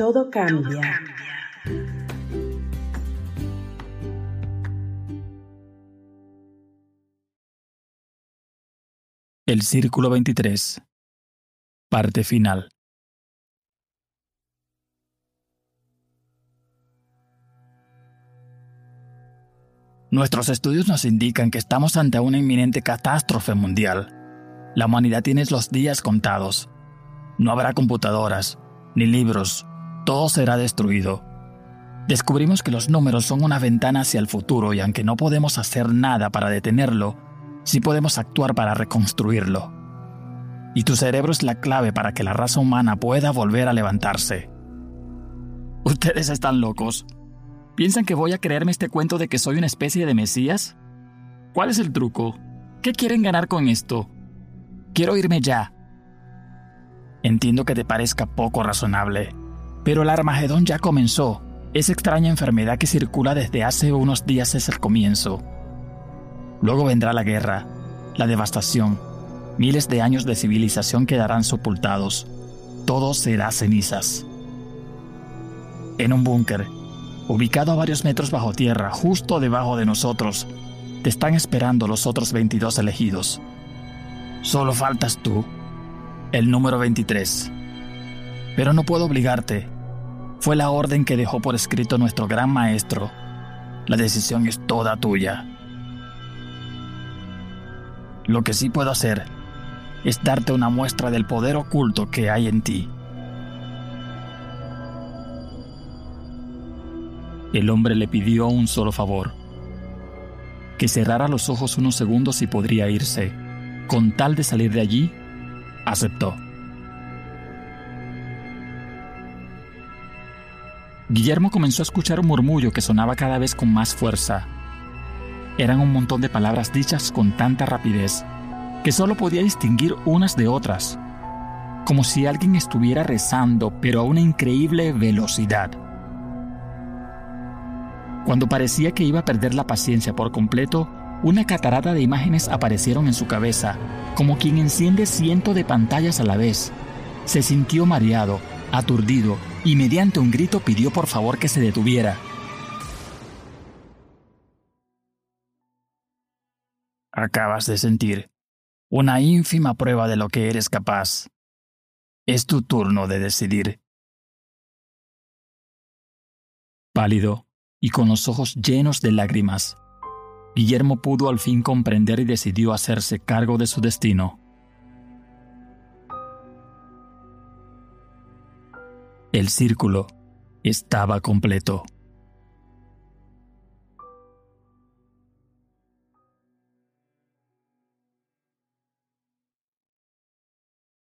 Todo cambia. El Círculo 23. Parte final. Nuestros estudios nos indican que estamos ante una inminente catástrofe mundial. La humanidad tiene los días contados. No habrá computadoras, ni libros, todo será destruido. Descubrimos que los números son una ventana hacia el futuro y aunque no podemos hacer nada para detenerlo, sí podemos actuar para reconstruirlo. Y tu cerebro es la clave para que la raza humana pueda volver a levantarse. Ustedes están locos. ¿Piensan que voy a creerme este cuento de que soy una especie de Mesías? ¿Cuál es el truco? ¿Qué quieren ganar con esto? Quiero irme ya. Entiendo que te parezca poco razonable, pero el Armagedón ya comenzó. Esa extraña enfermedad que circula desde hace unos días es el comienzo. Luego vendrá la guerra, la devastación, miles de años de civilización quedarán sepultados. Todo será cenizas. En un búnker, ubicado a varios metros bajo tierra, justo debajo de nosotros, te están esperando los otros 22 elegidos. Solo faltas tú, el número 23. Pero no puedo obligarte. Fue la orden que dejó por escrito nuestro gran maestro. La decisión es toda tuya. Lo que sí puedo hacer es darte una muestra del poder oculto que hay en ti. El hombre le pidió un solo favor, que cerrara los ojos unos segundos y podría irse. Con tal de salir de allí, aceptó. Guillermo comenzó a escuchar un murmullo que sonaba cada vez con más fuerza. Eran un montón de palabras dichas con tanta rapidez que solo podía distinguir unas de otras, como si alguien estuviera rezando, pero a una increíble velocidad. Cuando parecía que iba a perder la paciencia por completo, una catarata de imágenes aparecieron en su cabeza, como quien enciende cientos de pantallas a la vez. Se sintió mareado, aturdido, y mediante un grito pidió por favor que se detuviera. Acabas de sentir una ínfima prueba de lo que eres capaz. Es tu turno de decidir. Pálido y con los ojos llenos de lágrimas, Guillermo pudo al fin comprender y decidió hacerse cargo de su destino. El círculo estaba completo.